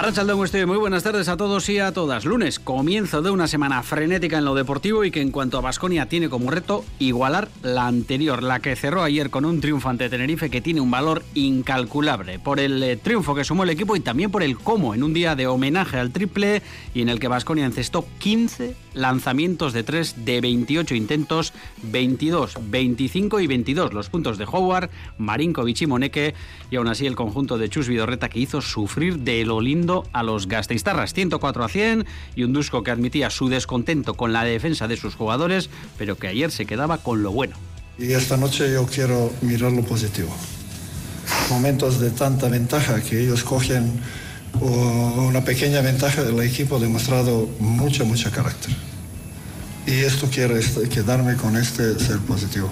Arrachaldón, estoy muy buenas tardes a todos y a todas. Lunes, comienzo de una semana frenética en lo deportivo y que en cuanto a Basconia tiene como reto igualar la anterior, la que cerró ayer con un triunfo ante Tenerife que tiene un valor incalculable por el eh, triunfo que sumó el equipo y también por el cómo en un día de homenaje al triple y en el que Basconia encestó 15 lanzamientos de 3 de 28 intentos, 22, 25 y 22 los puntos de Howard, Marinkovic y Moneke y aún así el conjunto de Chus Vidorreta que hizo sufrir de lo lindo a los gasteiztarras 104 a 100 y un Dusko que admitía su descontento con la defensa de sus jugadores, pero que ayer se quedaba con lo bueno. Y esta noche yo quiero mirar lo positivo. Momentos de tanta ventaja que ellos cogen una pequeña ventaja del equipo demostrado mucho, mucho carácter. Y esto quiero quedarme con este ser positivo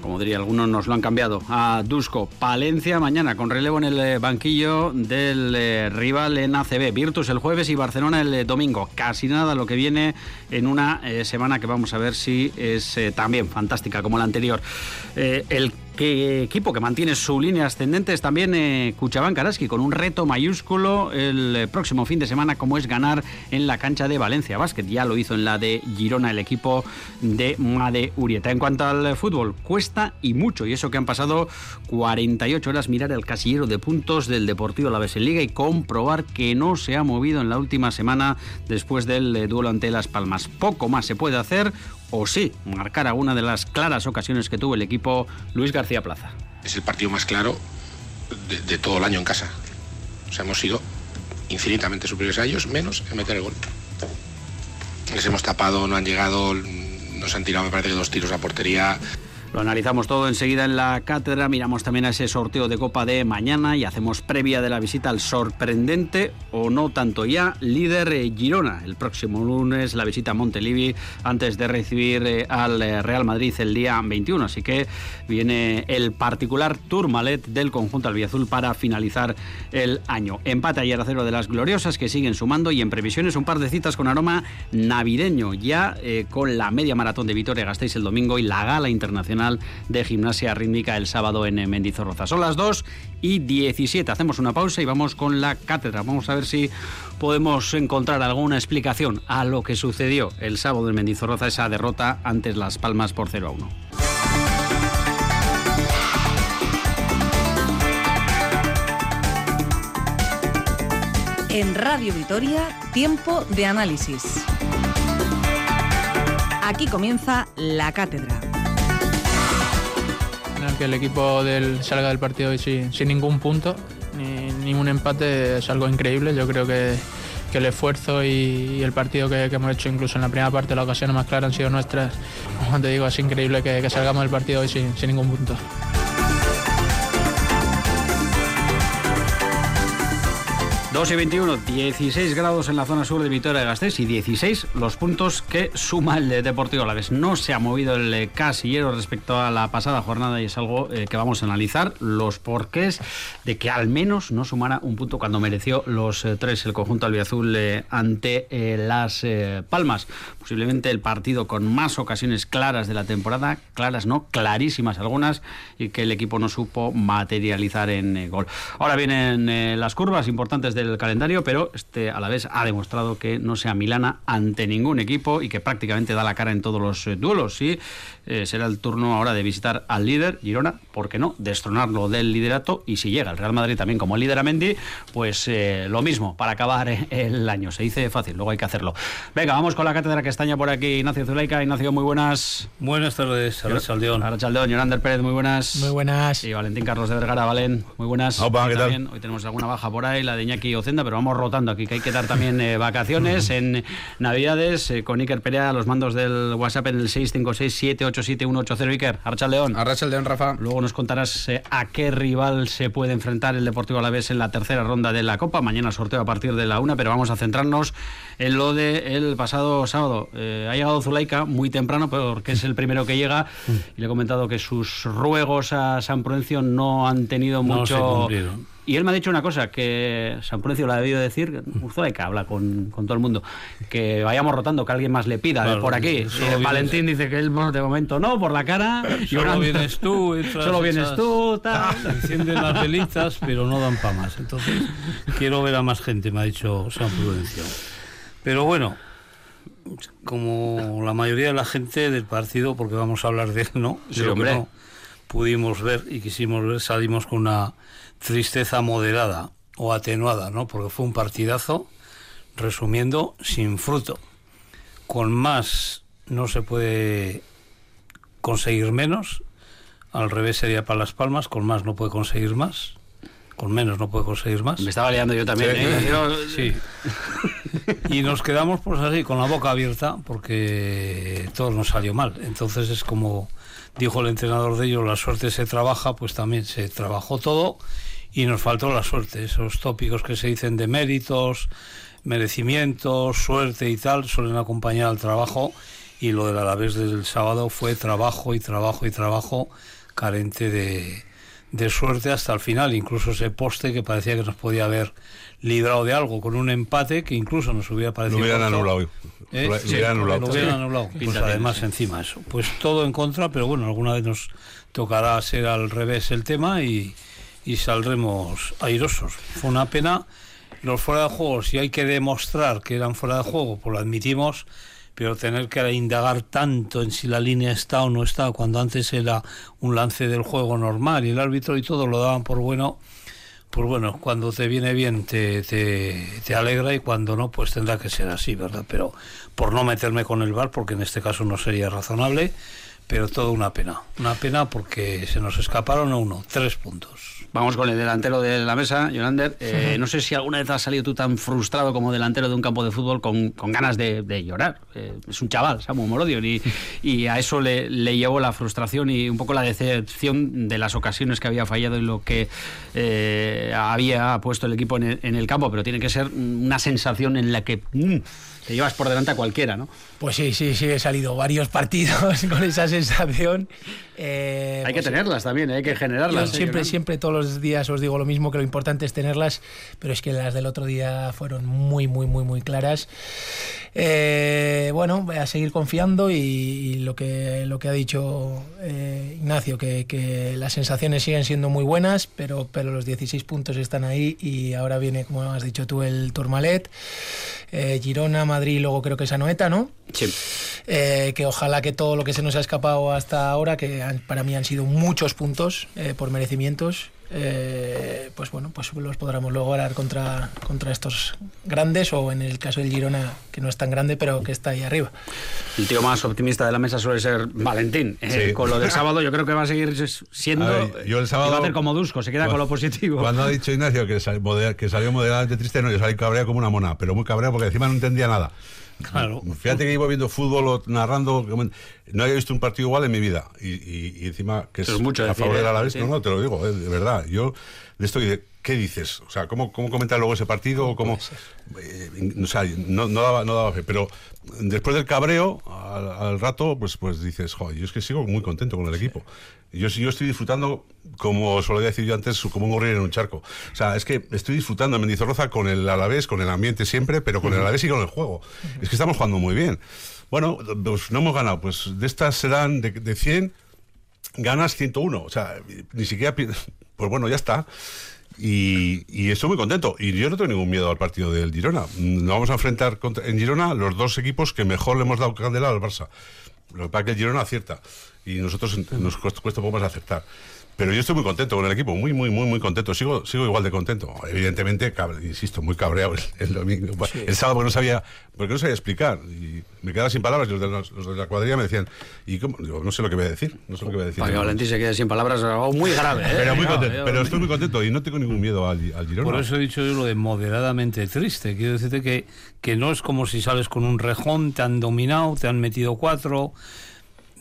como diría algunos, nos lo han cambiado a Dusko. Palencia mañana con relevo en el eh, banquillo del eh, rival en ACB. Virtus el jueves y Barcelona el eh, domingo. Casi nada lo que viene en una semana que vamos a ver si es también fantástica como la anterior. el equipo que mantiene su línea ascendente es también eh, Cuchabán Karaski, con un reto mayúsculo el eh, próximo fin de semana, como es ganar en la cancha de Valencia Basket. Ya lo hizo en la de Girona el equipo de Made Urieta. En cuanto al fútbol, cuesta y mucho, y eso que han pasado 48 horas mirar el casillero de puntos del Deportivo La en Liga y comprobar que no se ha movido en la última semana después del eh, duelo ante Las Palmas. Poco más se puede hacer o sí marcar alguna de las claras ocasiones que tuvo el equipo Luis García Plaza. Es el partido más claro de, todo el año en casa. O sea, hemos sido infinitamente superiores a ellos, menos en meter el gol. Les hemos tapado, no han llegado, nos han tirado, me parece dos tiros a portería. Lo analizamos todo enseguida en la cátedra, miramos también a ese sorteo de Copa de mañana y hacemos previa de la visita al sorprendente o no tanto ya líder eh, Girona. El próximo lunes la visita a Montelivi antes de recibir eh, al eh, Real Madrid el día 21. Así que viene el particular Tourmalet del conjunto albiazul para finalizar el año. Empate ayer a cero de las gloriosas que siguen sumando y en previsiones un par de citas con aroma navideño ya con la media maratón de Vitoria Gasteiz el domingo y la gala internacional de Gimnasia Rítmica el sábado en Mendizorroza. Son las 2 y 17. Hacemos una pausa y vamos con la cátedra. Vamos a ver si podemos encontrar alguna explicación a lo que sucedió el sábado en Mendizorroza, esa derrota ante Las Palmas por 0 a 1. En Radio Vitoria, tiempo de análisis. Aquí comienza la cátedra que el equipo del, salga del partido sin, sin ningún punto, ni ningún empate es algo increíble. Yo creo que, que el esfuerzo y, el partido que, hemos hecho incluso en la primera parte, las ocasiones más claras han sido nuestras. Como te digo, es increíble que, que salgamos del partido hoy sin, sin ningún punto. 2 y 21, 16 grados en la zona sur de Vitoria de Gasteiz y 16 los puntos que suma el Deportivo vez No se ha movido el eh, casillero respecto a la pasada jornada y es algo eh, que vamos a analizar los porqués de que al menos no sumara un punto cuando mereció los eh, tres el conjunto albiazul ante las Palmas. Posiblemente el partido con más ocasiones claras de la temporada, claras no, clarísimas algunas y que el equipo no supo materializar en gol. Ahora vienen las curvas importantes de el calendario, pero este a la vez ha demostrado que no sea Milana ante ningún equipo y que prácticamente da la cara en todos los eh, duelos. Sí, eh, será el turno ahora de visitar al líder, Girona, ¿por qué no? Destronarlo del liderato y si llega el Real Madrid también como líder a Mendy, pues eh, lo mismo para acabar el año. Se dice fácil, luego hay que hacerlo. Venga, vamos con la cátedra que estaña por aquí. Ignacio Zuleika, Ignacio, muy buenas. Buenas tardes, Arrachaldeón. Arrachaldeón, Yonander Pérez, muy buenas. Muy buenas. Y Valentín Carlos de Vergara, Valen, muy buenas. Opa, ¿qué tal? Hoy tenemos alguna baja por ahí, la de Iñaki Ocenda, pero vamos rotando aquí, que hay que dar también eh, vacaciones en Navidades eh, con Iker Perea, los mandos del WhatsApp en el 656-787-180. Iker, Archa León. Arracha León, Rafa. Luego nos contarás eh, a qué rival se puede enfrentar el Deportivo Alavés en la tercera ronda de la Copa. Mañana sorteo a partir de la una, pero vamos a centrarnos en lo de el pasado sábado. ha llegado Zulaika muy temprano porque es el primero que llega y le he comentado que sus ruegos a San Prudencio no han tenido mucho... Y él me ha dicho una cosa, que San Prudencio lo ha debido decir, que habla con, con, todo el mundo, que vayamos rotando, que alguien más le pida por aquí. Eh, Valentín dice que él de momento no, por la cara. Solo vienes tú. Solo vienes tú, tal. Encienden las velitas, pero no dan para más. Entonces, quiero ver a más gente, me ha dicho San Prudencio. Pero bueno, como la mayoría de la gente del partido, porque vamos a hablar de él, ¿no? Sí, hombre. pudimos ver y quisimos ver, salimos con una tristeza moderada o atenuada, ¿no? Porque fue un partidazo, resumiendo, sin fruto. Con más no se puede conseguir menos, al revés sería para Las Palmas, con más no puede conseguir más, con menos no puede conseguir más. Me estaba liando yo también, sí. ¿eh? Y nos quedamos pues así, con la boca abierta, porque todo nos salió mal. Entonces es como dijo el entrenador de ellos, la suerte se trabaja, pues también se trabajó todo y nos faltó la suerte. Esos tópicos que se dicen de méritos, merecimientos, suerte y tal, suelen acompañar al trabajo y lo del Alavés del sábado fue trabajo y trabajo y trabajo carente de, de suerte hasta el final, incluso ese poste que parecía que nos podía haber librado de algo con un empate que incluso nos hubiera parecido. Lo hubieran anulado. ¿Eh? Lo, hubieran anulado. Lo hubieran anulado. Pues además, encima eso. Pues todo en contra, pero bueno, alguna vez nos tocará ser al revés el tema y, y saldremos airosos. Fue una pena. Los fuera de juego, si hay que demostrar que eran fuera de juego, pues lo admitimos, pero tener que indagar tanto en si la línea está o no está, cuando antes era un lance del juego normal y el árbitro y todo lo daban por bueno, pues bueno, cuando te viene bien te, te, alegra y cuando no, pues tendrá que ser así, ¿verdad? Pero por no meterme con el bar, porque en este caso no sería razonable, pero todo una pena. Una pena porque se nos escaparon a uno, tres puntos. Vamos con el delantero de la mesa, Yolander. Eh, no sé si alguna vez has salido tú tan frustrado como delantero de un campo de fútbol con, ganas de, llorar. Eh, es un chaval, Samu Morodion, y, y a eso le, le, llevó la frustración y un poco la decepción de las ocasiones que había fallado y lo que eh, había puesto el equipo en el, campo. Pero tiene que ser una sensación en la que mm, te llevas por delante a cualquiera, ¿no? Pues sí, sí, sí, he salido varios partidos con esa sensación. Eh, hay que pues tenerlas también, hay que generarlas. siempre, siempre, todos los días os digo lo mismo, que lo importante es tenerlas, pero es que las del otro día fueron muy, muy, muy, muy claras. Eh, bueno, voy a seguir confiando y, lo, que, lo que ha dicho eh, Ignacio, que, las sensaciones siguen siendo muy buenas, pero, pero los 16 puntos están ahí y ahora viene, como has dicho tú, el Tourmalet, Girona, Madrid y luego creo que es Anoeta, ¿no? Sí. Eh, que ojalá que todo lo que se nos ha escapado hasta ahora, que para mí han sido muchos puntos eh, por merecimientos, eh, pues bueno, pues los podremos lograr contra, contra estos grandes o en el caso del Girona, que no es tan grande, pero que está ahí arriba. El tío más optimista de la mesa suele ser Valentín. con lo del sábado yo creo que va a seguir siendo... yo el sábado... va a hacer como Dusko, se queda con lo positivo. Cuando ha dicho Ignacio que, que salió moderadamente triste, no, yo salí cabreado como una mona, pero muy cabreado porque encima no entendía nada. Claro. Fíjate que iba viendo fútbol o narrando, no había visto un partido igual en mi vida. Y, encima, que es, mucho a favor de la vez, no, no, te lo digo, eh, de verdad. Yo de esto, ¿qué dices? O sea, ¿cómo, cómo comentas luego ese partido? ¿Cómo, eh, o sea, no, no, daba, no daba fe. Pero después del cabreo, al, rato, pues, pues dices, joder, yo es que sigo muy contento con el equipo. Yo, yo estoy disfrutando, como solía decir yo antes, como un gorrión en un charco. O sea, es que estoy disfrutando en Mendizorroza con el Alavés, con el ambiente siempre, pero con el Alavés y con el juego. Es que estamos jugando muy bien. Bueno, pues no hemos ganado. Pues de estas serán de, de 100, ganas 101. O sea, ni siquiera... Pues bueno, ya está. Y, estoy muy contento. Y yo no tengo ningún miedo al partido del Girona. Nos vamos a enfrentar en Girona los dos equipos que mejor le hemos dado candela al Barça. Lo que pasa es que el Girona acierta. y nosotros nos cuesta, cuesta un poco más aceptar. Pero yo estoy muy contento con el equipo, muy, muy, muy, muy contento. Sigo, sigo igual de contento. Evidentemente, insisto, muy cabreado el, domingo. El sábado porque no sabía, porque no sabía explicar. Y me quedaba sin palabras. Los de, los, de la cuadrilla me decían, ¿y cómo? no sé lo que voy a decir. No sé lo que voy a decir. Para que Valentín se quede sin palabras es algo muy grave. ¿eh? Pero, muy contento, pero estoy muy contento y no tengo ningún miedo al, al Girona. Por eso he dicho yo lo de moderadamente triste. Quiero decirte que, que no es como si sales con un rejón, te han dominado, te han metido cuatro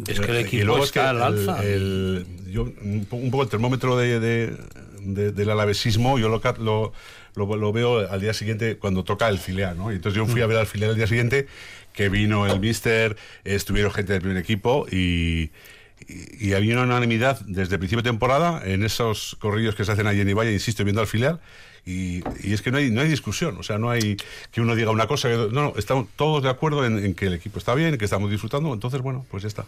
es que el equipo está al alza. yo, un, poco el termómetro de, de, del alavesismo, yo lo, lo, lo, veo al día siguiente cuando toca el filial, ¿no? Y entonces yo fui a ver al filial al día siguiente, que vino el mister, estuvieron gente del primer equipo y, y, había una unanimidad desde el principio de temporada en esos corrillos que se hacen allí en Ibaya, insisto, viendo al filial, y, es que no hay, no hay discusión, o sea, no hay que uno diga una cosa, no, no, estamos todos de acuerdo en, que el equipo está bien, que estamos disfrutando, entonces, bueno, pues ya está.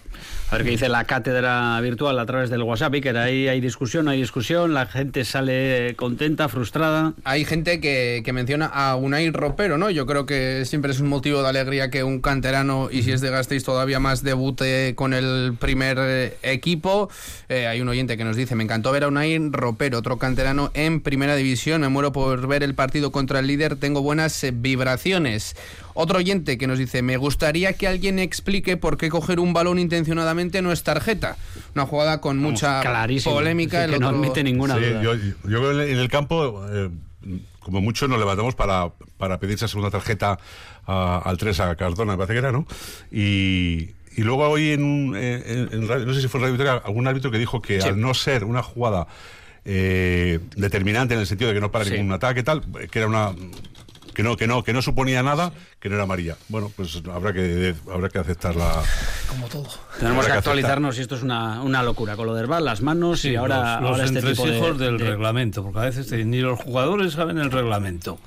A ver qué dice la cátedra virtual a través del WhatsApp, que ahí hay discusión, hay discusión, la gente sale contenta, frustrada. Hay gente que, que menciona a Unai Ropero, ¿no? Yo creo que siempre es un motivo de alegría que un canterano, y si es de Gasteiz todavía más, debute con el primer eh, equipo. Eh, hay un oyente que nos dice, me encantó ver a Unai Ropero, otro canterano en primera división, me muero por ver el partido contra el líder, tengo buenas eh, vibraciones. Otro oyente que nos dice, me gustaría que alguien explique por qué coger un balón intencionadamente no es tarjeta. Una jugada con mucha polémica. que no admite ninguna duda. Yo, en el campo... Eh, como mucho nos levantamos para, para pedir esa segunda tarjeta al 3 a Cardona, me parece que era, ¿no? Y, y luego hoy en, en, no sé si fue en Radio algún árbitro que dijo que al no ser una jugada eh, determinante en el sentido de que no para ningún ataque tal, que era una que no que no que no suponía nada que no era María bueno pues habrá que habrá que aceptarla como todo. Tenemos que, actualizarnos y esto es una, una, locura. Con lo del bar las manos y ahora los, ahora este tipo del reglamento porque a veces ni los jugadores saben el reglamento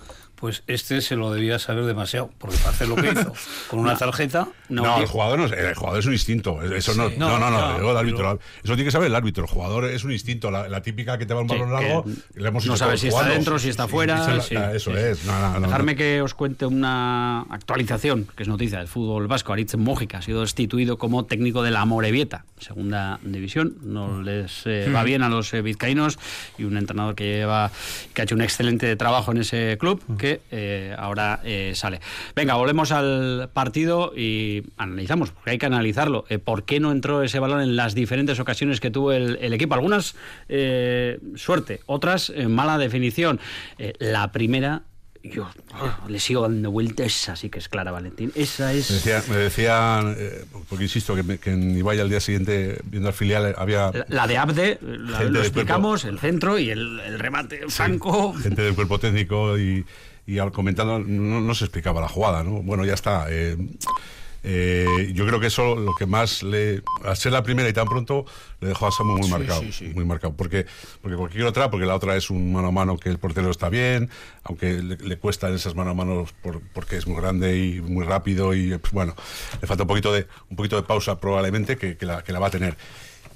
pues este se lo debía saber demasiado, porque para hacer lo que hizo con una tarjeta. No, el, jugador no, el jugador es un instinto. Eso no, no, no, no, el árbitro. Eso tiene que saber el árbitro. El jugador es un instinto. La, típica que te va un balón largo, le hemos No sabes si está dentro, si está fuera. eso es. Dejarme que os cuente una actualización, que es noticia del fútbol vasco. Aritz Mójica ha sido destituido como técnico de la Morevieta, segunda división. No les eh, va bien a los eh, vizcaínos y un entrenador que lleva que ha hecho un excelente trabajo en ese club que eh, ahora eh, sale. Venga, volvemos al partido y analizamos, porque hay que analizarlo. Eh, ¿Por qué no entró ese balón en las diferentes ocasiones que tuvo el, equipo? Algunas suerte, otras mala definición. la primera yo le sigo dando vueltas, así que es clara, Valentín. Esa es. Me, decían, porque insisto, que, en Ibaya al día siguiente, viendo al filial, había. La, de Abde, lo explicamos, el centro y el, remate franco. gente del cuerpo técnico y y al comentando no, se explicaba la jugada, ¿no? Bueno, ya está. Eh, eh, yo creo que eso lo que más le al ser la primera y tan pronto le dejó a Samu muy marcado muy marcado porque porque cualquier otra porque la otra es un mano a mano que el portero está bien aunque le, cuesta en esas mano a mano porque es muy grande y muy rápido y pues, bueno le falta un poquito de un poquito de pausa probablemente que, la, que la va a tener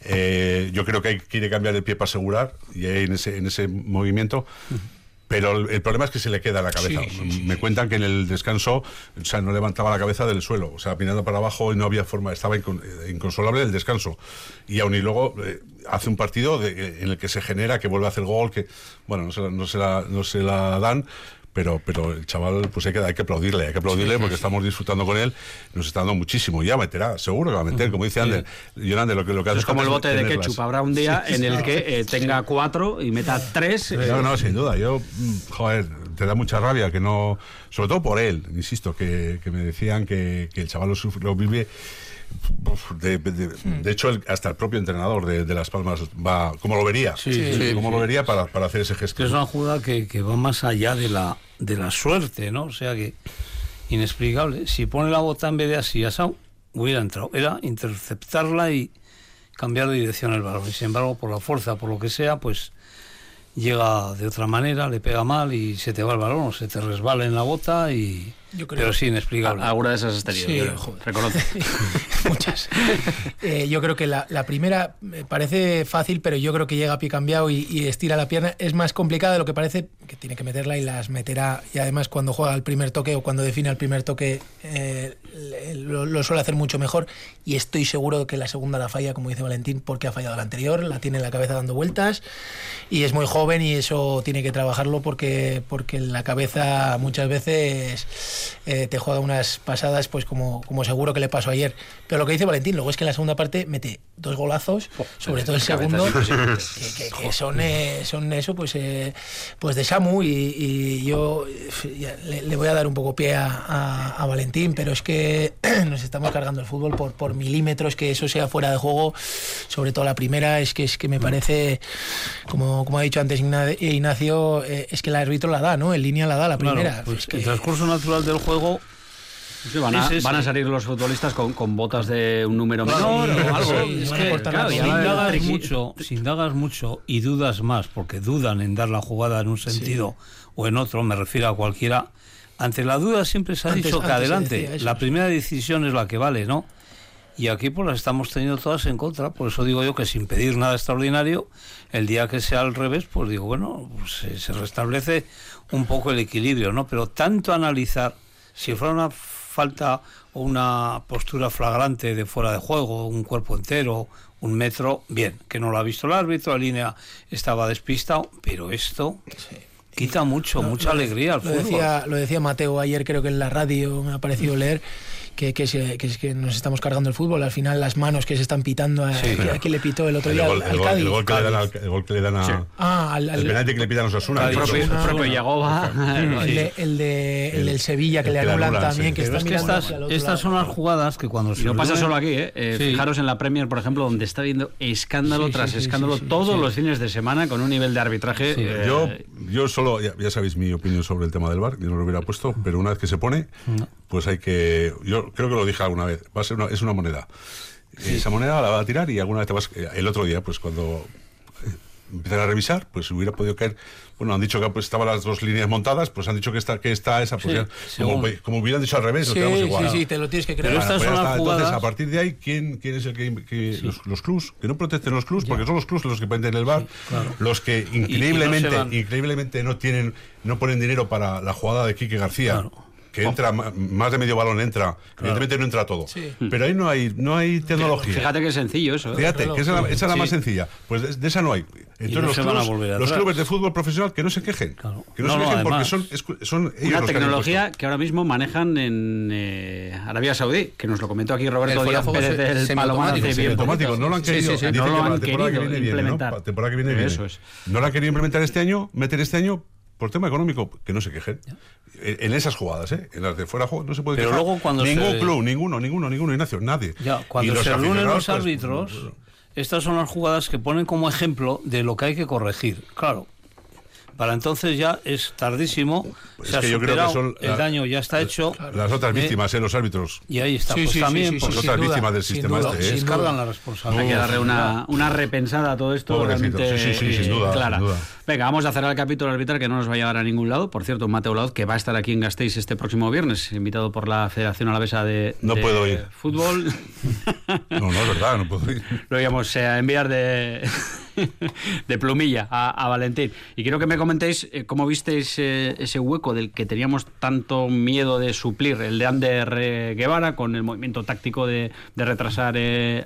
eh, yo creo que hay, quiere cambiar el pie para asegurar y ahí en ese en ese movimiento pero el, problema es que se le queda la cabeza. Me cuentan que en el descanso, o sea, no levantaba la cabeza del suelo, o sea, mirando para abajo y no había forma, estaba eh, inconsolable el descanso. Y aún y luego eh, hace un partido en el que se genera, que vuelve a hacer gol, que, bueno, no se no se la, no se la dan, pero, pero el chaval, pues hay que, hay que aplaudirle, hay que aplaudirle porque estamos disfrutando con él, nos está dando muchísimo. Ya meterá, seguro que va a meter, como dice Ander. Ander, lo que, lo que hace es como el bote de ketchup, habrá un día en el que eh, tenga cuatro y meta tres. No, no, sin duda. Yo, mm, joder, te da mucha rabia que no, sobre todo por él, insisto, que, que me decían que, que el chaval lo, lo vive de, de, hecho, hasta el propio entrenador de, Las Palmas va, como lo vería, sí, como lo vería para, para, hacer ese gesto. Es una jugada que, que, va más allá de la, de la suerte, ¿no? O sea que, inexplicable. Si pone la bota en vez de así, asado, hubiera entrado. Era interceptarla y cambiar de dirección el balón. Y sin embargo, por la fuerza, por lo que sea, pues llega de otra manera, le pega mal y se te va el balón, o se te resbala en la bota y pero sí inexplicable. Alguna de esas has tenido, reconoce. Muchas. Eh, yo creo que la, primera me parece fácil, pero yo creo que llega a pie cambiado y, estira la pierna. Es más complicada de lo que parece, que tiene que meterla y las meterá. Y además cuando juega el primer toque o cuando define el primer toque eh, lo, suele hacer mucho mejor. Y estoy seguro que la segunda la falla, como dice Valentín, porque ha fallado la anterior, la tiene en la cabeza dando vueltas y es muy joven y eso tiene que trabajarlo porque, porque la cabeza muchas veces eh, te juega unas pasadas, pues como, como seguro que le pasó ayer. Pero lo que dice Valentín, luego es que en la segunda parte mete dos golazos, sobre todo el segundo, que, son, eh, son eso, pues, eh, pues de Samu. Y, yo le, voy a dar un poco pie a, Valentín, pero es que nos estamos cargando el fútbol por, por milímetros, que eso sea fuera de juego, sobre todo la primera, es que, es que me parece, como, como ha dicho antes Ignacio, es que el árbitro la da, ¿no? En línea la da la primera. pues el transcurso natural del juego van, a, salir los futbolistas con, con, botas de un número menor o algo. es que, si, indagas mucho, si indagas mucho y dudas más, porque dudan en dar la jugada en un sentido o en otro, me refiero a cualquiera, ante la duda siempre se ha dicho que adelante, la primera decisión es la que vale, ¿no? Y aquí pues las estamos teniendo todas en contra, por eso digo yo que sin pedir nada extraordinario, el día que sea al revés, pues digo, bueno, pues se restablece un poco el equilibrio, ¿no? Pero tanto analizar, si fuera una falta o una postura flagrante de fuera de juego, un cuerpo entero, un metro, bien, que no lo ha visto el árbitro, la línea estaba despistado, pero esto quita mucho, mucha alegría al lo Decía, lo decía Mateo ayer, creo que en la radio me ha parecido leer que, que, es que nos estamos cargando el fútbol. Al final, las manos que se están pitando. A, ¿Quién le pitó el otro día? al, Cádiz. El gol, que le dan el gol que le dan a. Ah, al, el penalti que le pitan a Osasuna. El propio, el propio Yagoba. El, el, de, el, del Sevilla que le anulan también. Que es que estas, estas son las jugadas que cuando se. no pasa solo aquí, ¿eh? eh fijaros en la Premier, por ejemplo, donde está viendo escándalo tras escándalo todos los fines de semana con un nivel de arbitraje. Eh, yo, yo solo, ya, sabéis mi opinión sobre el tema del bar, yo no lo hubiera puesto, pero una vez que se pone, pues hay que. Yo creo que lo dije alguna vez, va a ser una, es una moneda. Esa moneda la va a tirar y alguna vez te vas. El otro día, pues cuando eh, empiezan a revisar, pues hubiera podido caer. Bueno, han dicho que pues, estaban las dos líneas montadas, pues han dicho que está, que está esa posición. como, hubieran dicho al revés, sí, igual. Sí, sí, te lo tienes que creer. Pero las Entonces, a partir de ahí, ¿quién, quién es el que. los, los clubs, que no protecten los clubs, porque son los clubs los que pueden tener el bar, los que increíblemente, increíblemente no tienen, no ponen dinero para la jugada de Quique García que entra más de medio balón entra evidentemente no entra todo. Pero ahí no hay no hay tecnología. Fíjate que es sencillo eso ¿eh? fíjate que esa, es la más sencilla. Pues de, esa no hay. Entonces los, clubes, los clubes de fútbol profesional que no se quejen. Que no, se quejen porque son, son una tecnología que, ahora mismo manejan en eh, Arabia Saudí que nos lo comentó aquí Roberto Díaz Pérez del Palomar automático no lo han querido. no lo han querido implementar. Temporada que viene no lo han querido implementar este año meter este año por tema económico, que no se quejen. En, esas jugadas, ¿eh? En las de fuera no se puede Pero luego cuando Ningún club, ninguno, ninguno, ninguno, Ignacio, nadie. Ya, cuando se reúnen los pues, árbitros, estas son las jugadas que ponen como ejemplo de lo que hay que corregir. Claro, para entonces ya es tardísimo. Pues se ha yo el daño ya está hecho. Las otras ¿eh? víctimas, ¿eh? los árbitros. Y ahí está. pues también, pues, otras víctimas del sistema este. ¿eh? Descargan la responsabilidad. Hay que darle una, una repensada a todo esto. Realmente, sí, sí, sin duda, clara. Venga, vamos a cerrar el capítulo arbitral que no nos va a llevar a ningún lado. Por cierto, Mateo Laud, que va a estar aquí en Gasteiz este próximo viernes, invitado por la Federación Alavesa de, no puedo ir. Fútbol. no, no es verdad, no puedo ir. Lo íbamos a enviar de de plumilla a, Valentín. Y quiero que me comentéis eh, cómo visteis eh, ese hueco del que teníamos tanto miedo de suplir, el de Ander eh, Guevara, con el movimiento táctico de, retrasar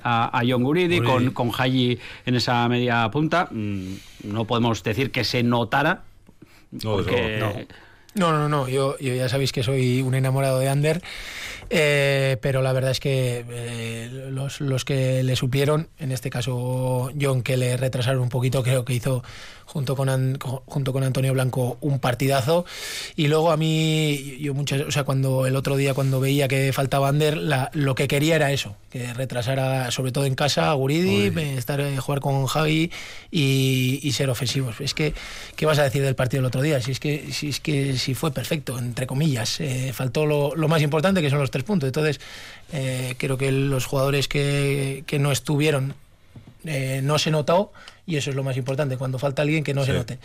a, a, John Guridi, con, con Haji en esa media punta. Mm, no podemos decir que se notara. No, no. no, no, Yo, yo ya sabéis que soy un enamorado de Ander. Eh, pero la verdad es que eh, los, los, que le supieron, en este caso John, que le retrasaron un poquito, creo que hizo junto con, junto con Antonio Blanco un partidazo. Y luego a mí, yo muchas, o sea, cuando el otro día cuando veía que faltaba Ander, la, lo que quería era eso, que retrasara sobre todo en casa a Guridi, estar eh, jugar con Javi y, ser ofensivos. Es que, ¿qué vas a decir del partido del otro día? Si es que, si es que si fue perfecto, entre comillas. Eh, faltó lo, lo, más importante, que son los tres puntos. Entonces, eh, creo que los jugadores que, que no estuvieron eh, no se notó y eso es lo más importante, cuando falta alguien que no se note.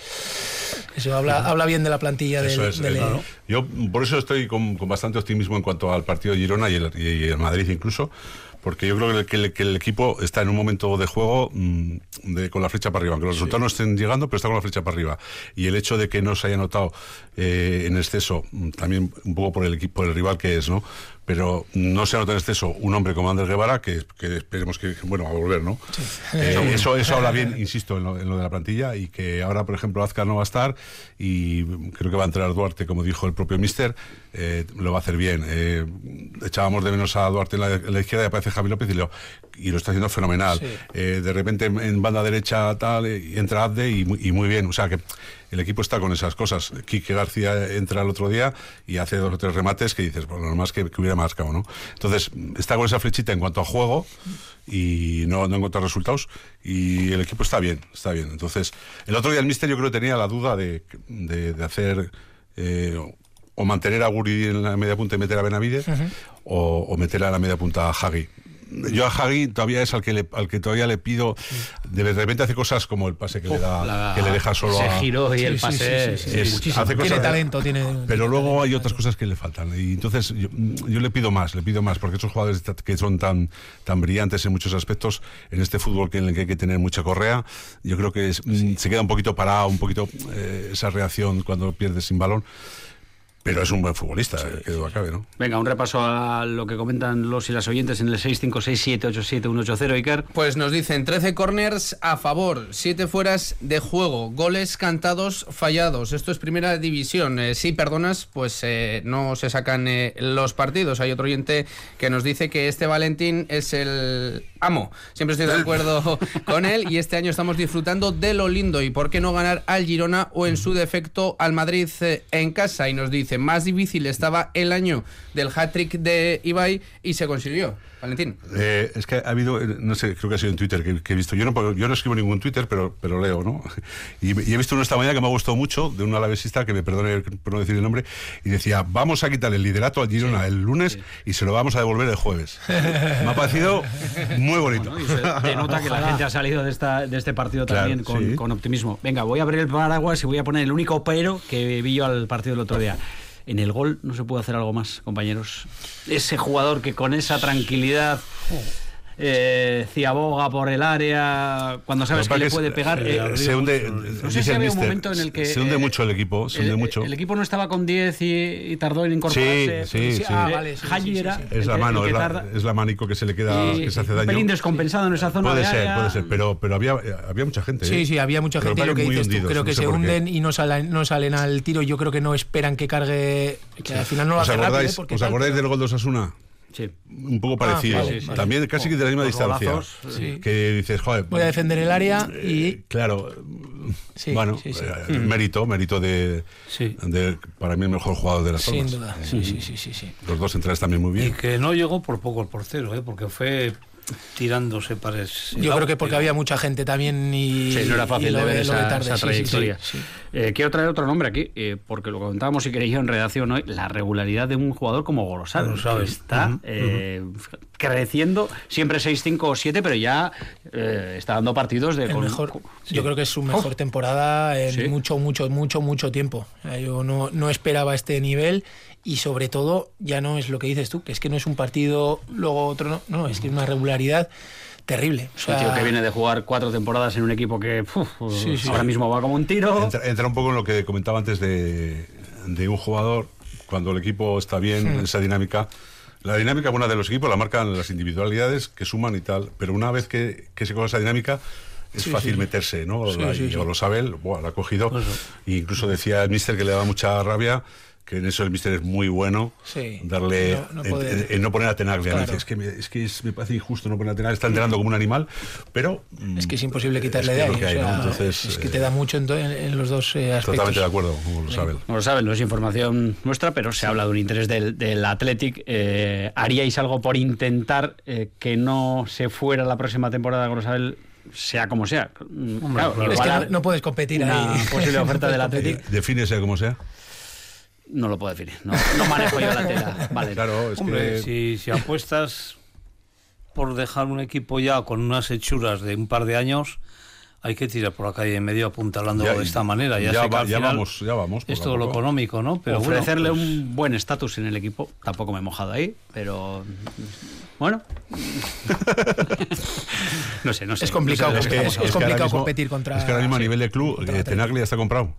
Eso habla, habla bien de la plantilla del, eh, Yo por eso estoy con, bastante optimismo en cuanto al partido de Girona y el, y el Madrid incluso, porque yo creo que el, que el, equipo está en un momento de juego mm, de, con la flecha para arriba, aunque los resultados no estén llegando, pero está con la flecha para arriba. Y el hecho de que no se haya notado eh, en exceso, mm, también un poco por el equipo, el rival que es, ¿no? Pero no se nota en exceso un hombre como Ander Guevara, que, esperemos que, bueno, va a volver, ¿no? Eh, eso, eso habla bien, insisto, en lo, de la plantilla, y que ahora, por ejemplo, Azcar no va a estar, y creo que va a entrar Duarte, como dijo el propio Mister, eh, lo va a hacer bien. Eh, echábamos de menos a Duarte en la, izquierda y aparece Javi López y lo, y lo está haciendo fenomenal. de repente en, banda derecha tal, entra Abde y, y muy bien, o sea que el equipo está con esas cosas. Quique García entra el otro día y hace dos o tres remates que dices, bueno, normal que, que hubiera marcado, ¿no? Entonces, está con esa flechita en cuanto a juego y no, no encontrar resultados y el equipo está bien, está bien. Entonces, el otro día el Mister yo creo que tenía la duda de, de, hacer... Eh, o mantener a Guri en la media punta y meter a Benavides, o, meter a la media punta a Hagi yo a Hagi todavía es al que le, al que todavía le pido de repente hace cosas como el pase que le da que le deja solo se giro y el pase tiene talento tiene pero luego hay otras cosas que le faltan. Y entonces yo, le pido más le pido más porque esos jugadores que son tan tan brillantes en muchos aspectos en este fútbol que en el que hay que tener mucha correa yo creo que se queda un poquito parado un poquito eh, esa reacción cuando pierdes sin balón pero es un buen futbolista, que duda cabe, ¿no? Venga, un repaso a lo que comentan los y las oyentes en el 656787180, Iker. Pues nos dicen 13 corners a favor, 7 fueras de juego, goles cantados fallados. Esto es primera división. Eh, si perdonas, pues eh, no se sacan eh, los partidos. Hay otro oyente que nos dice que este Valentín es el amo. Siempre estoy de acuerdo con él y este año estamos disfrutando de lo lindo. ¿Y por qué no ganar al Girona o en su defecto al Madrid en casa? Y nos dice más difícil estaba el año del hat-trick de Ibai y se consiguió. Valentín. Eh, es que ha habido, eh, no sé, creo que ha sido en Twitter que, he visto. Yo no, yo no escribo ningún Twitter, pero, pero leo, ¿no? Y, he visto uno esta mañana que me ha gustado mucho, de un alavesista, que me perdone por no decir el nombre, y decía, vamos a quitar el liderato al Girona el lunes y se lo vamos a devolver el jueves. me ha parecido muy bonito. se nota que la gente ha salido de, esta, de este partido también con, con optimismo. Venga, voy a abrir el paraguas y voy a poner el único pero que vi yo al partido del otro día en el gol no se puede hacer algo más, compañeros. Ese jugador que con esa tranquilidad eh, ciaboga por el área cuando sabes que, le puede pegar. Eh, se hunde, no sé si había un momento en el que. Se hunde eh, mucho el equipo. Se hunde el, mucho. el equipo no estaba con 10 y, tardó en incorporarse. Sí, sí. Ah, vale, era es la mano, es, la, es, la, manico que se le queda, que se hace daño. Un pelín descompensado en esa zona. Puede de ser, puede ser. Pero, pero había, había mucha gente. Sí, sí, había mucha gente. Lo que dices tú, creo que se hunden y no salen, no salen al tiro. Yo creo que no esperan que cargue. Que al final no lo hace rápido. ¿Os acordáis del gol de Osasuna? Un poco ah, parecido. También casi que de la misma distancia. Que dices, joder. Voy a defender el área y. Eh, claro. bueno, eh, mérito, mérito de, de, Para mí, el mejor jugador de las Sin duda. Sí, sí, sí, sí, Los dos centrales también muy bien. Y que no llegó por poco el portero, ¿eh? porque fue tirándose para Yo creo que porque había mucha gente también y. Sí, no era fácil de ver esa, trayectoria. Eh, quiero traer otro nombre aquí, eh, porque lo comentábamos y queréis en redacción hoy, la regularidad de un jugador como Gorosado, que está eh, creciendo, siempre 6-5 o 7, pero ya está dando partidos de. mejor, Yo creo que es su mejor temporada en mucho, mucho, mucho, mucho tiempo. Yo no, no esperaba este nivel y sobre todo ya no es lo que dices tú, que es que no es un partido, luego otro no, no, es que es una regularidad terrible. O sea, tío que viene de jugar cuatro temporadas en un equipo que ahora mismo va como un tiro. Entra, un poco en lo que comentaba antes de, de un jugador, cuando el equipo está bien, en hmm. esa dinámica. La dinámica buena de los equipos la marcan las individualidades que suman y tal, pero una vez que, que se coge esa dinámica, es fácil meterse, ¿no? y, lo sabe él, lo ha cogido. E incluso decía el mister que le daba mucha rabia que en eso el mister es muy bueno. Sí. Darle. No, no, poner a Tenaglia. es que, me, es que me parece injusto no poner a Tenaglia. Está entrenando como un animal, pero. Es que es imposible quitarle de ahí. Entonces, es que te da mucho en, los dos eh, aspectos. Totalmente de acuerdo, como lo saben. Como lo saben, no es información nuestra, pero se habla de un interés del, del Athletic. Eh, ¿Haríais algo por intentar eh, que no se fuera la próxima temporada, Grosabel, sea como sea. claro, Es que no, puedes competir una posible oferta del Athletic. Define sea como sea. No lo puedo definir. No, manejo yo la tela. Vale. Claro, es que... si, si apuestas por dejar un equipo ya con unas hechuras de un par de años, hay que tirar por la calle en medio apuntalando de esta manera. Ya, ya, vamos, ya vamos. Es todo lo económico, ¿no? Pero ofrecerle pues un buen estatus en el equipo, tampoco me he mojado ahí, pero bueno. no sé, no sé. Es complicado, es, que, es, complicado competir contra. Es que ahora mismo a nivel de club, eh, Tenagli ya está comprado.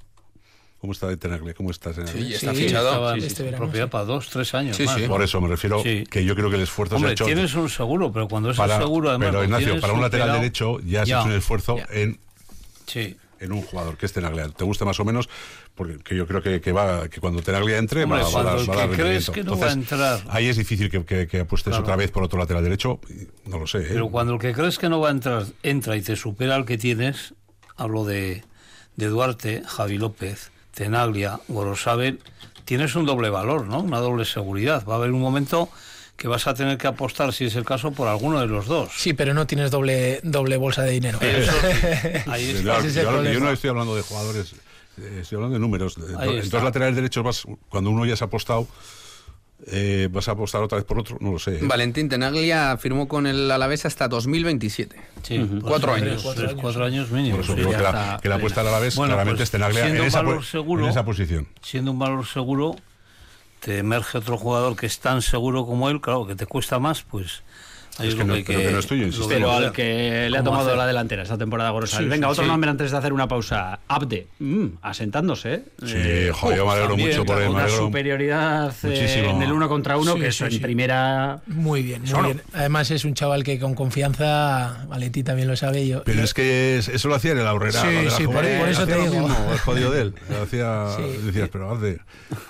¿Cómo está Tenagli? ¿Cómo está Sí, está fichado. este propiedad para dos, tres años. Más, Por eso me refiero que yo creo que el esfuerzo Hombre, se ha hecho. tienes un seguro, pero cuando es seguro, además. Pero Ignacio, para un lateral derecho ya se ha hecho un esfuerzo en. Sí en un jugador que es Tenaglia. ¿Te gusta más o menos? Porque yo creo que, que va que cuando Tenaglia entre Hombre, va, va, a dar, va a dar crees que no Entonces, va a entrar. Ahí es difícil que, que, que apuestes Claro. otra vez por otro lateral derecho. No lo sé. ¿eh? Pero cuando el que crees que no va a entrar entra y te supera al que tienes, hablo de, de Duarte, Javi López, Tenaglia, Gorosabel, tienes un doble valor, ¿no? Una doble seguridad. Va a haber un momento que vas a tener que apostar, si es el caso, por alguno de los dos. Sí, pero no tienes doble, doble bolsa de dinero. Eso. Ahí claro, yo, no estoy hablando de jugadores, eh, estoy hablando de números. En dos laterales derechos vas, cuando uno ya se ha apostado, eh, vas a apostar otra vez por otro, no lo sé. ¿eh? Valentín Tenaglia firmó con el Alavés hasta 2027. Sí, pues Cuatro tres, años. tres, cuatro años mínimo. Por eso sí, ya que, la, que la apuesta al Alavés Bueno, claramente pues, es Tenaglia en siendo un esa, seguro, en esa posición. Siendo un valor seguro, te emerge otro jugador que es tan seguro como él, claro, que te cuesta más, pues Es es, que lo no- que pero que no es tuyo, Pero al que le ha ¿Cómo tomado hacer? la delantera esta temporada Gorosabel. Sí, Venga, sí, otro sí. nombre antes de hacer una pausa. Abde, Mm, asentándose. ¿eh? Sí, Eh, joder, yo me alegro también, mucho por él. una superioridad eh, en el uno contra uno, Sí, que eso sí. en primera. Muy bien, muy bien. Además es un chaval que con confianza, Valentín también lo sabe. Yo, Pero es que es- eso lo hacía en el Aurrera. Sí, la sí, por- eso te lo digo. mismo, el jodido de él. Lo hacía, Sí. decías, pero haz de...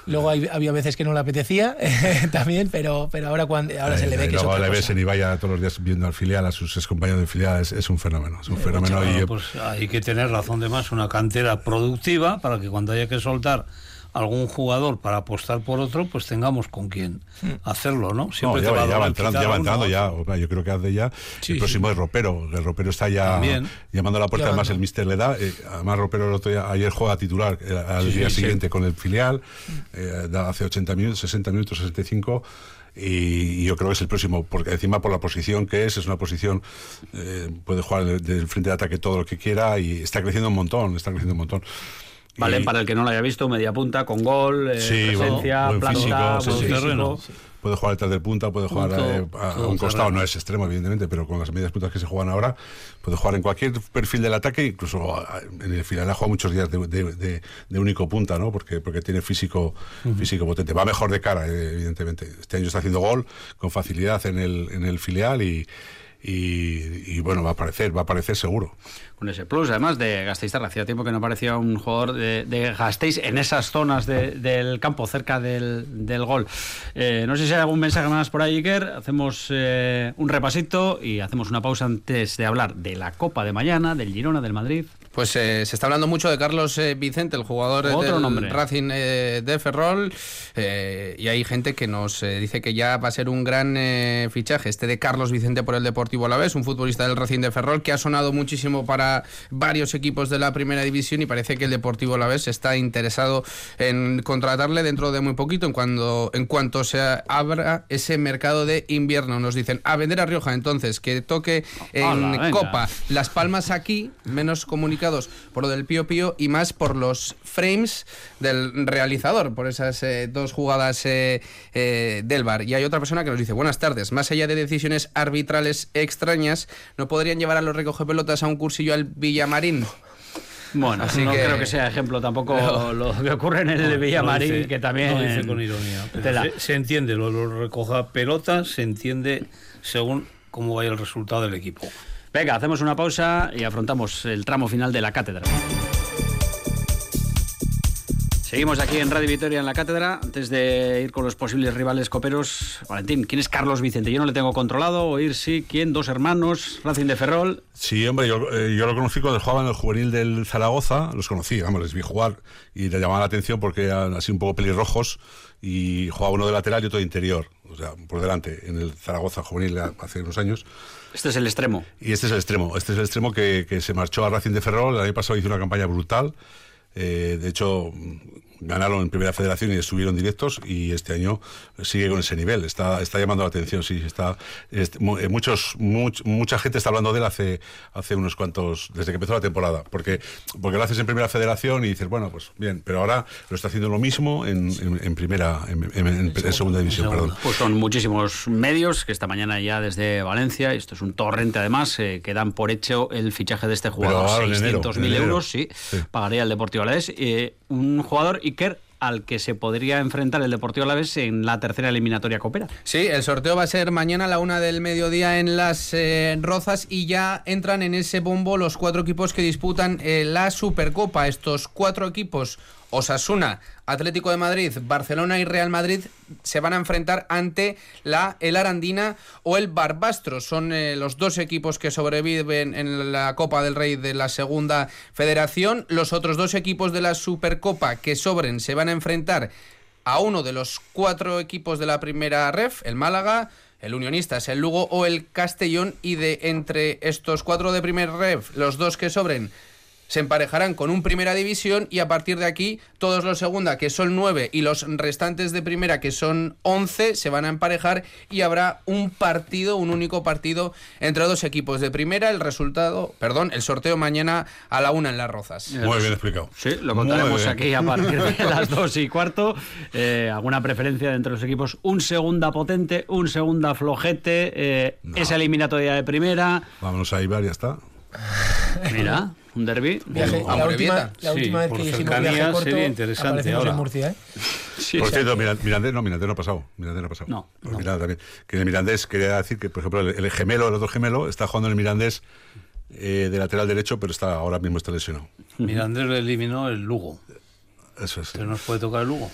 Luego había veces que no le apetecía también, pero, pero ahora, cuando, ahora se le ve que es otra le ves cosa. en Ibaya todos los días viendo al filial, a sus compañeros de filial, es, es un fenómeno. Es un fenómeno. Bueno, y, pues hay que tener razón de más, una cantera productiva para que cuando haya que soltar algún jugador para apostar por otro, pues tengamos con quién hacerlo, ¿no? no, Siempre ya, te va ya va entrando, ya va entrando ya. yo creo que hace ya. Sí, el próximo es Ropero. El Ropero está ya También. llamando a la puerta. Además, Llamando. el Mister le da. eh, además, Ropero el otro día- ayer juega titular eh, al Sí, día sí, sí. siguiente con el filial. eh, da hace 80 minutos, 60 minutos, 65. Y, yo creo que es el próximo, porque encima por la posición que es, es una posición, eh, puede jugar del, del frente de ataque todo lo que quiera y está creciendo un montón, está creciendo un montón. Vale, Y- para el que no lo haya visto, media punta, con gol, eh, Sí, presencia, buen planta, físico, buen sí, sí, físico. terreno. Puede jugar detrás del punta, puede jugar Punto, eh, a, un costado, no es extremo, evidentemente, pero con las medias puntas que se juegan ahora, puede jugar en cualquier perfil del ataque, incluso en el final ha jugado muchos días de, de- de- de único punta, ¿no? Porque, porque tiene físico, físico potente. Va mejor de cara, eh, evidentemente. Este año está haciendo gol con facilidad en el, en el filial y, y, y, bueno, va a aparecer, va a aparecer seguro. Con ese plus, además de Gasteiz, hacía tiempo que no aparecía un jugador de, de Gasteiz en esas zonas de- del campo, cerca del, del gol. Eh, no sé si hay algún mensaje más por ahí, Iker. Hacemos eh, un repasito y hacemos una pausa antes de hablar de la Copa de mañana, del Girona, del Madrid. Pues eh, se está hablando mucho de Carlos eh, Vicente, el jugador eh, Otro del nombre. Racing eh, de Ferrol, y hay gente que nos dice que ya va a ser un gran eh, fichaje este de Carlos Vicente por el Deportivo Alavés, un futbolista del Racing de Ferrol que ha sonado muchísimo para varios equipos de la Primera División y parece que el Deportivo Alavés está interesado en contratarle dentro de muy poquito, en cuando en cuanto se abra ese mercado de invierno. Nos dicen a vender a Rioja, entonces que toque en. Copa las Palmas aquí, menos por lo del Pío Pío y más por los frames del realizador, por esas eh, dos jugadas eh, eh, del bar. Y hay otra persona que nos dice, buenas tardes, más allá de decisiones arbitrales extrañas, ¿no podrían llevar a los recogepelotas a un cursillo al Villamarín? Bueno, Así no que- creo que sea ejemplo tampoco No. lo que ocurre en el Lo Villamarín, dice- que también... Lo dice con ironía. pero Tela. Se, se entiende, lo, lo recoja pelotas, se entiende según cómo vaya el resultado del equipo. Venga, hacemos una pausa y afrontamos el tramo final de la cátedra. Seguimos aquí en Radio Vitoria en la cátedra. Antes de ir con los posibles rivales coperos, Valentín, ¿quién es Carlos Vicente? Yo no le tengo controlado, oír sí, ¿quién? Dos hermanos, Racing de Ferrol. Sí, hombre, yo, eh, yo lo conocí cuando jugaba en el juvenil del Zaragoza, los conocí, vamos, les vi jugar y te llamaba la atención porque eran así un poco pelirrojos y jugaba uno de lateral y otro de interior, o sea, por delante, en el Zaragoza juvenil hace unos años. Este es el extremo. Y este es el extremo, este es el extremo que, que se marchó a Racing de Ferrol, el año pasado hizo una campaña brutal, eh, de hecho, ganaron en Primera Federación y estuvieron directos y este año sigue con ese nivel. Está, está llamando la atención, sí. Está, eh, muchos, mucha gente está hablando de él hace, hace unos cuantos, desde que empezó la temporada, porque, porque lo haces en Primera Federación y dices, bueno, pues bien, pero ahora lo está haciendo lo mismo en, en, Primera, en, Segunda División, perdón. Pues son muchísimos medios que esta mañana ya desde Valencia, esto es un torrente además, eh, que dan por hecho el fichaje de este jugador, 600.000 euros, sí, pagaría el Deportivo Alavés, eh, un jugador Iker al que se podría enfrentar el Deportivo Alavés en la tercera eliminatoria Coopera. Sí, el sorteo va a ser mañana a la una del mediodía en Las eh, Rozas y ya entran en ese bombo los cuatro equipos que disputan eh, la Supercopa. Estos cuatro equipos Osasuna, Atlético de Madrid, Barcelona y Real Madrid se van a enfrentar ante la El Arandina o el Barbastro. Son eh, los dos equipos que sobreviven en la Copa del Rey de la Segunda Federación. Los otros dos equipos de la Supercopa que sobren se van a enfrentar a uno de los cuatro equipos de la primera ref, el Málaga, el Unionistas, el Lugo o el Castellón. Y de entre estos cuatro de primer ref, los dos que sobren se emparejarán con un primera división y a partir de aquí todos los segunda que son nueve y los restantes de primera que son once se van a emparejar y habrá un partido, un único partido entre dos equipos de primera. El resultado, perdón, el sorteo mañana a la una en Las Rozas. Muy bien explicado. Sí, lo contaremos aquí a partir de las dos y cuarto. Eh, ¿Alguna preferencia entre los equipos? Un segunda potente, un segunda flojete, eh, esa eliminatoria de primera. Vámonos a Ibar, ya está. Mira un derby. la, última, la última vez que hicimos viaje corto, sería interesante ahora. en Murcia, ¿eh? por cierto, Mirandés no, Mirandés no ha pasado. Mirandés no ha pasado. No, no. también. Que en el Mirandés quería decir que, por ejemplo, el, gemelo, el otro gemelo, está jugando en el Mirandés eh, de lateral derecho, pero está ahora mismo está lesionado. Mirandés le eliminó el Lugo. Eso es. Que nos puede tocar el Lugo.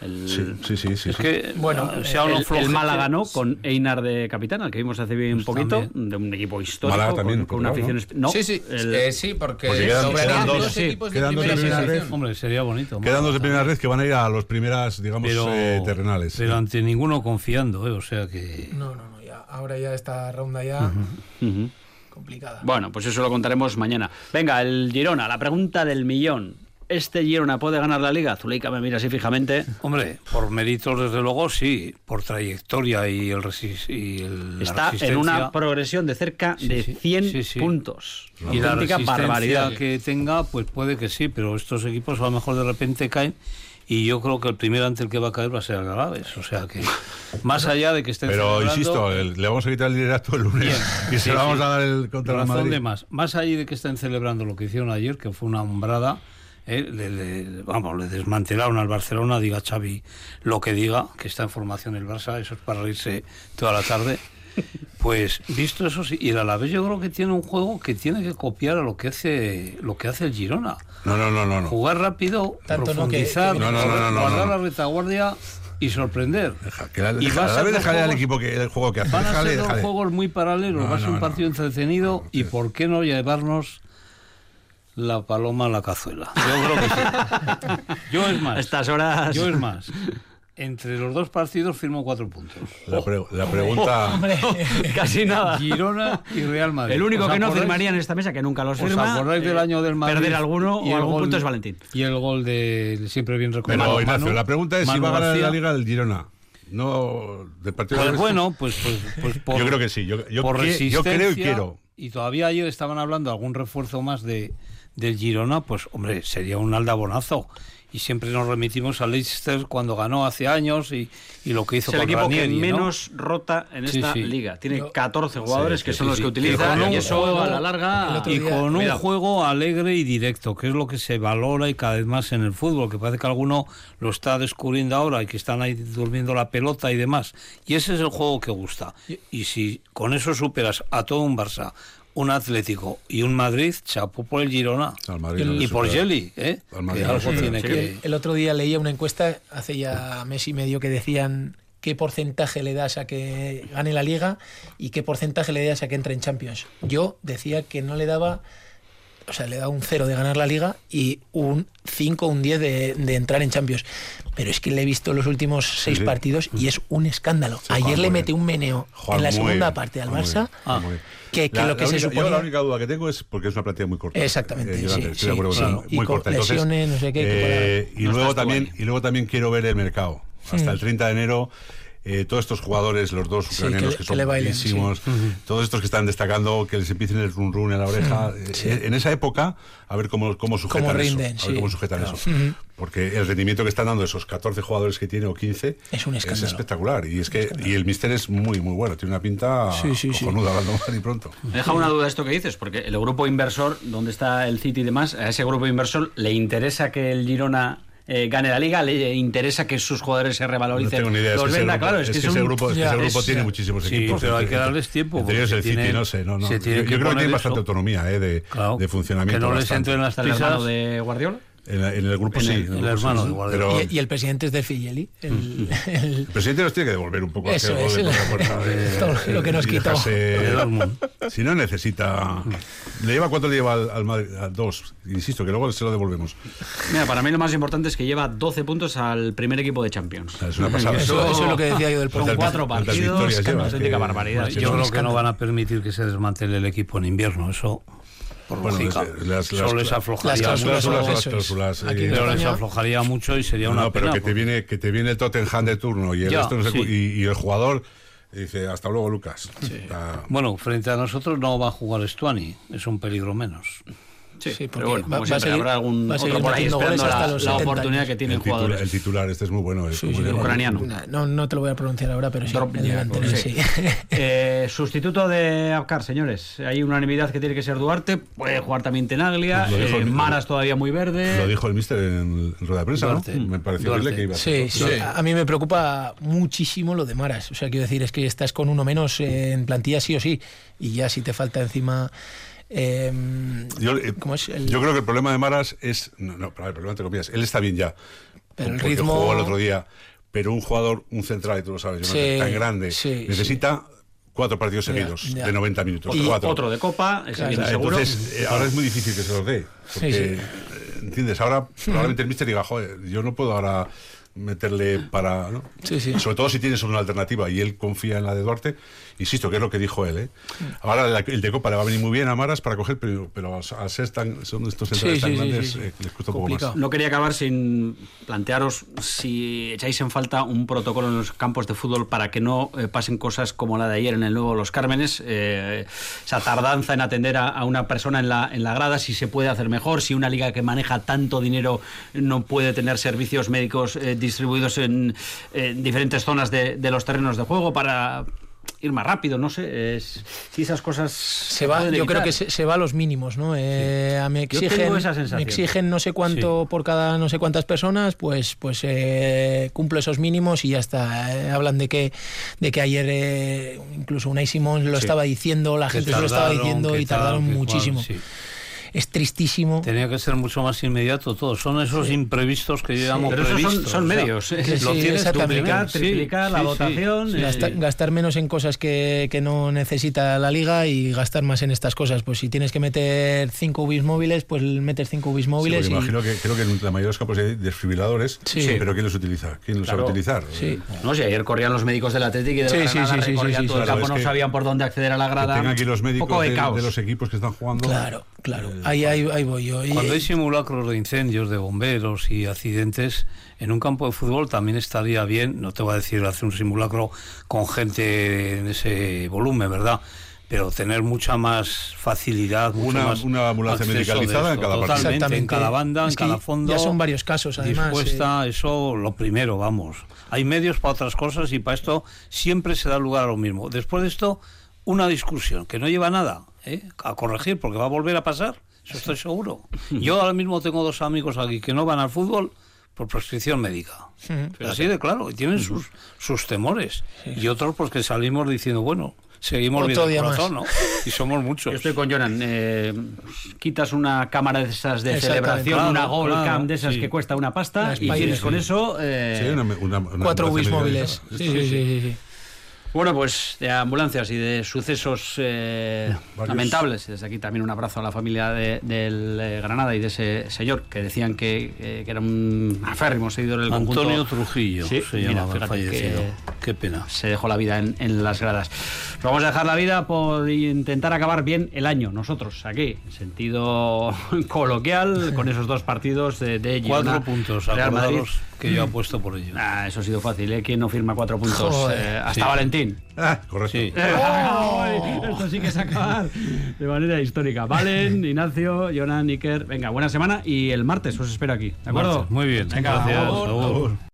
Sí, sí, sí, sí. Es que, bueno, se el, el, Málaga ganó con Einar de capitán, al que vimos hace bien un pues poquito, de un equipo histórico, Málaga también, con, una afición... ¿no? sí, sí, eh, sí, porque, quedan, dos, equipos de primera, red. Hombre, sería bonito. Quedan dos de primera red que van a ir a los primeras, digamos, eh, terrenales. Pero ante ninguno confiando, ¿eh? o sea que... No, no, no, ya, ahora ya esta ronda ya... Complicada. Bueno, pues eso lo contaremos mañana. Venga, el Girona, la pregunta del millón este Girona puede ganar la liga? Zuleika me mira así fijamente. Hombre, por méritos desde luego sí, por trayectoria y el, y el Está en una progresión de cerca de 100 puntos. Y la resistencia que tenga, pues puede que sí, pero estos equipos a lo mejor de repente caen y yo creo que el primero ante el que va a caer va a ser el Galaves. O sea que, más allá de que estén Pero insisto, le vamos a quitar el liderato el lunes y se lo vamos a dar el contra el Madrid. De más. más allá de que estén celebrando lo que hicieron ayer, que fue una hombrada eh, le, vamos, le desmantelaron al Barcelona, diga Xavi lo que diga, que está en formación el Barça, eso es para reírse toda la tarde. Pues visto eso sí, y el Alavés yo creo que tiene un juego que tiene que copiar a lo que hace lo que hace el Girona. No, no, no, no. Jugar rápido, profundizar, guardar la retaguardia y sorprender. y vas a dejar al equipo que el juego que hace. Van a ser dos juegos muy paralelos, va a ser un partido entretenido y por qué no llevarnos la paloma a la cazuela. Yo creo que sí. Yo es más. Estas horas. Yo es más. Entre los dos partidos firmo cuatro puntos. La, pregunta. casi nada. Girona y Real Madrid. El único que no firmaría en esta mesa, que nunca los firma. ¿Os acordáis del año del Madrid? Perder alguno o algún punto es Valentín. Y el gol de siempre bien recordado. Pero Ignacio, la pregunta es si va a ganar la Liga del Girona. No, del partido Pues bueno, pues, pues, pues por, Yo creo que sí. Yo, yo, por yo creo y quiero. Y todavía ayer estaban hablando de algún refuerzo más de del Girona, pues hombre, sería un aldabonazo. Y siempre nos remitimos a Leicester cuando ganó hace años y, y lo que hizo es el equipo que menos rota en esta liga. Tiene 14 jugadores que son los que utilizan y, eso a la larga... Y con un juego alegre y directo, que es lo que se valora y cada vez más en el fútbol, que parece que alguno lo está descubriendo ahora y que están ahí durmiendo la pelota y demás. Y ese es el juego que gusta. Y si con eso superas a todo un Barça, un Atlético y un Madrid, chapó por el Girona. y por Jelly, ¿eh? El otro día leía una encuesta, hace ya mes y medio, que decían qué porcentaje le das a que gane la liga y qué porcentaje le das a que entre en Champions. Yo decía que no le daba o sea, le da un 0 de ganar la liga y un 5, un 10 de, de entrar en Champions. Pero es que le he visto los últimos seis sí. partidos y es un escándalo. Sí, Ayer le mete un meneo en la segunda bien, parte al Barça. Que, que La- lo que se única- supone. Yo la única duda que tengo es porque es una plantilla muy corta. Exactamente, Eh, sí, estoy de acuerdo Y muy con corta. Entonces, lesiones, no sé qué, eh, y luego también y luego también quiero ver el mercado. Hasta Mm. el 30 de enero eh, todos estos jugadores, los dos Sí, ucranianos que- que, que son le bailen, buenísimos, todos estos que están destacando, que les empiecen el run run en la oreja, eh, en esa época, a ver cómo, cómo sujetan Cómo rinden, eso. A ver sí. cómo sujetan Claro. eso. Porque el rendimiento que están dando esos 14 jugadores que tiene o 15 Es un escándalo. espectacular. Y es que y el mister es muy, muy bueno. Tiene una pinta Sí, sí, sí. cojonuda, hablando mal y pronto. Me deja una duda esto que dices, porque el grupo inversor, donde está el City y demás, a ese grupo inversor le interesa que el Girona eh, gane la liga, le interesa que sus jugadores se No revaloricen. tengo ni idea. Es los que, ese venda, grupo, claro, es es que que ese un- grupo, ese ya, grupo es- tiene muchísimos Sí, equipos. pero hay que darles tiempo, Entre ellos porque el City, tienen- no sé. No, no. se Yo, creo que poner tiene eso. bastante autonomía eh, de, Claro, de funcionamiento. que no les entren las ¿Está el hermano prisas. de Guardiola? En, la- en el grupo En sí. en el hermano sí, de sí. Guardiola. Pero Y, y el presidente es de Filleli. El, el- el presidente nos tiene que devolver un poco Eso es, de el- puerta a puerta, eh, todo lo que nos quitó. De. Si no necesita. ¿Le lleva cuánto le lleva al, al Madrid? A dos. Insisto, que luego se lo devolvemos. Mira, para mí lo más importante es que lleva 12 puntos al primer equipo de Champions. Es una pasada. eso, eso es lo que decía yo del Con cuatro partidos, lleva, una auténtica barbaridad. Yo creo es que no van a permitir que se desmantele el equipo en invierno, eso por Bueno, lógica. las- las- Solo les Las aflojaría, cláusulas, las cláusulas, eh, pero les mucho y sería No, una no, pero pena, que te porque- viene que te viene el Tottenham de turno y el, Ya, resto no sé sí. cu- y, y el jugador dice hasta luego Lucas. Está- Bueno, frente a nosotros no va a jugar Stuani, es un peligro menos. Sí, Sí, pero porque bueno, va- como va a siempre, seguir- habrá algún va otro por ahí esperando la, los la 70 oportunidad años. que tienen el, titular, jugadores. el titular, este es muy bueno. es Sí, muy sí, bueno. ucraniano. No, no te lo voy a pronunciar ahora, pero sí. Sí. sí. Eh, sustituto de Abkar, señores. Hay unanimidad que tiene que ser Duarte. Puede jugar también Tenaglia. Lo dijo eh, el- Maras todavía muy verde. Lo dijo el mister en, en rueda de prensa, Duarte. ¿no? Me pareció Duarte. que iba a ser Sí, sí. A mí me preocupa muchísimo lo de Maras. O sea, quiero decir, es que estás con uno menos en plantilla sí o sí. Y ya si te falta encima... eh, Yo, eh, ¿Cómo es? El- yo creo que el problema de Maras es. No, no, pero el problema entre comillas. Él está bien ya. Pero el ritmo- jugó el otro día. Pero un jugador, un central, y tú lo sabes, no Sí, tan grande, sí, necesita cuatro partidos seguidos ya. de 90 minutos. Y cuatro. otro de Copa, Claro. Entonces, eh, ahora es muy difícil que se los dé. Porque, Sí, sí. eh, ¿entiendes? Ahora probablemente el mister diga, joder, yo no puedo ahora meterle para... ¿no? Sí, sí. Sobre todo si tienes una alternativa y él confía en la de Duarte. Insisto, que es lo que dijo él. ¿eh? Ahora la- el de Copa le va a venir muy bien a Maras para coger, pero, pero al ser tan, son estos centrales Sí, tan sí, grandes, sí, sí. eh, les cuesta un poco más. No quería acabar sin plantearos si echáis en falta un protocolo en los campos de fútbol para que no eh, pasen cosas como la de ayer en el nuevo Los Cármenes, eh, esa tardanza en atender a, a una persona en la, en la grada, si se puede hacer mejor, si una liga que maneja tanto dinero no puede tener servicios médicos eh, distribuidos en, en diferentes zonas de, de los terrenos de juego para ir más rápido, no sé, es- si esas cosas se va, yo creo que se, se va a los mínimos, ¿no? Eh, a- me exigen, esa me exigen no sé cuánto por cada no sé cuántas personas, pues, pues eh, cumplo esos mínimos y ya está. Eh, hablan de que, de que ayer eh, incluso Unai Simón lo Sí. estaba diciendo, la gente se lo estaba diciendo y tardaron cual, muchísimo. sí. Es tristísimo. Tenía que ser mucho más inmediato todo. Son esos imprevistos que yo llamo Pero esos son- previstos. son o sea, medios, ¿eh? Sí, lo sí, tienes duplicar, Sí, triplicar la sí, sí. votación. Sí, eh, Gasta- gastar menos en cosas que, que no necesita la liga y gastar más en estas cosas. Pues si tienes que meter 5 UBIs móviles, pues metes 5 UBIs Sí, móviles. y- imagino que creo que en la mayoría de los campos hay desfibriladores, Sí. pero ¿quién los utiliza? ¿Quién los Claro. sabe utilizar? Sí. No sé, ayer corrían los médicos del Atlético y Sí, sí, Granada, sí, sí, recorrían sí, sí, todo el campo, no sabían por dónde acceder a la Que grada. tengan aquí los médicos de, de, de los equipos que están jugando. Claro, claro. Ahí, ahí, ahí voy yo. Cuando hay simulacros de incendios, de bomberos y accidentes, en un campo de fútbol también estaría bien, no te voy a decir hacer un simulacro con gente en ese volumen, ¿verdad? Pero tener mucha más facilidad, mucho Una- más una ambulancia medicalizada en cada partido. Totalmente, en cada banda, en Es que cada fondo. ya son varios casos, además, eh. Dispuesta, eso lo primero, vamos. Hay medios para otras cosas y para esto siempre se da lugar a lo mismo. Después de esto, una discusión que no lleva a nada, ¿eh? a corregir, porque va a volver a pasar, eso estoy seguro. Yo ahora mismo tengo dos amigos aquí que no van al fútbol por prescripción médica. Ujú. Así de claro, y tienen sus, sus temores. Y otros pues que salimos diciendo, bueno, seguimos Otro viendo el día corazón. ¿no? Y somos muchos. Yo estoy con Jonan. eh, quitas una cámara de esas de celebración, Claro, una Gold claro, Cam de esas sí. que cuesta una pasta y tienes sí. con eso. eh, Sí, una- una- una Cuatro UBIs móviles. Sí, sí, sí, sí, sí. Bueno, pues de ambulancias y de sucesos eh, lamentables. Desde aquí también un abrazo a la familia de, del eh, Granada y de ese señor que decían que, eh, que era un aférrimo seguidor del Antonio conjunto. Trujillo Sí, se mira, llamaba fallecido. que Qué pena. se dejó la vida en, en las gradas. Vamos a dejar la vida por intentar acabar bien el año, nosotros, aquí, en sentido coloquial, con esos dos partidos de, de Cuatro puntos, Real Madrid. Que yo apuesto por ello. Ah, eso ha sido fácil, ¿eh? ¿Quién no firma cuatro puntos? Eh, hasta Sí. Valentín. Ah, correcto. Sí. Ay, Esto sí que es acabar de manera histórica. Valen, Ignacio, Jonan, Iker. Venga, buena semana y el martes os espero aquí. ¿De acuerdo? Martes, Muy bien. Venga, Gracias. agur. Agur.